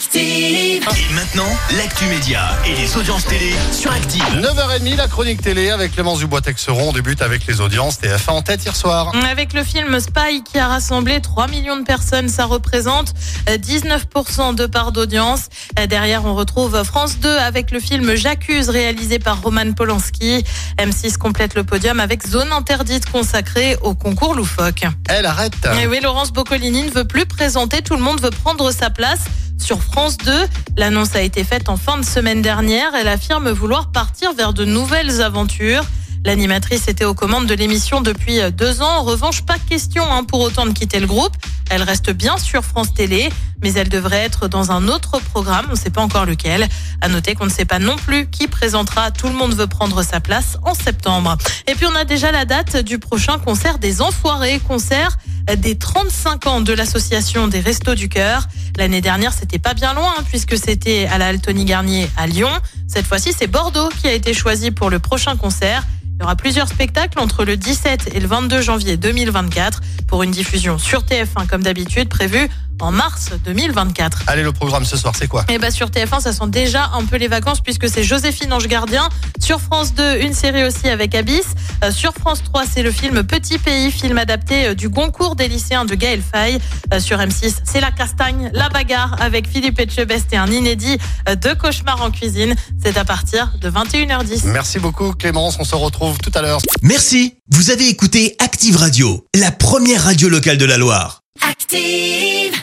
Active. Et maintenant, l'actu média et les audiences télé sur Active. 9h30, la chronique télé avec Clémence Dubois-Texeron. On débute avec les audiences TF1 en tête hier soir. Avec le film Spy qui a rassemblé 3 millions de personnes, ça représente euh, 19% de part d'audience. Euh, Derrière, on retrouve France 2 avec le film J'accuse réalisé par Roman Polanski. M6 complète le podium avec Zone interdite consacrée au concours loufoque. Elle arrête. Et oui, Laurence Boccolini ne veut plus présenter, tout le monde veut prendre sa place. Sur France 2, l'annonce a été faite en fin de semaine dernière. Elle affirme vouloir partir vers de nouvelles aventures. L'animatrice était aux commandes de l'émission depuis deux ans. En revanche, pas question hein, pour autant de quitter le groupe. Elle reste bien sur France Télé, mais elle devrait être dans un autre programme. On ne sait pas encore lequel. À noter qu'on ne sait pas non plus qui présentera Tout le monde veut prendre sa place en septembre. Et puis on a déjà la date du prochain concert des Enfoirés, concert des 35 ans de l'association des Restos du Cœur. L'année dernière, c'était pas bien loin hein, puisque c'était à la Altony Garnier à Lyon. Cette fois-ci, c'est Bordeaux qui a été choisi pour le prochain concert. Il y aura plusieurs spectacles entre le 17 et le 22 janvier 2024 pour une diffusion sur TF1 comme d'habitude prévue en mars 2024. Allez, le programme ce soir, c'est quoi? Et bah sur TF1, ça sent déjà un peu les vacances puisque c'est Joséphine Ange Gardien. Sur France 2, une série aussi avec Abyss. Euh, sur France 3, c'est le film Petit Pays, film adapté euh, du Goncourt des lycéens de Gaël Faye. Euh, sur M6, c'est La Castagne, La Bagarre avec Philippe Etchebest et un inédit de Cauchemar en cuisine. C'est à partir de 21h10. Merci beaucoup, Clémence. On se retrouve tout à l'heure. Merci, vous avez écouté Active Radio, la première radio locale de la Loire. Active.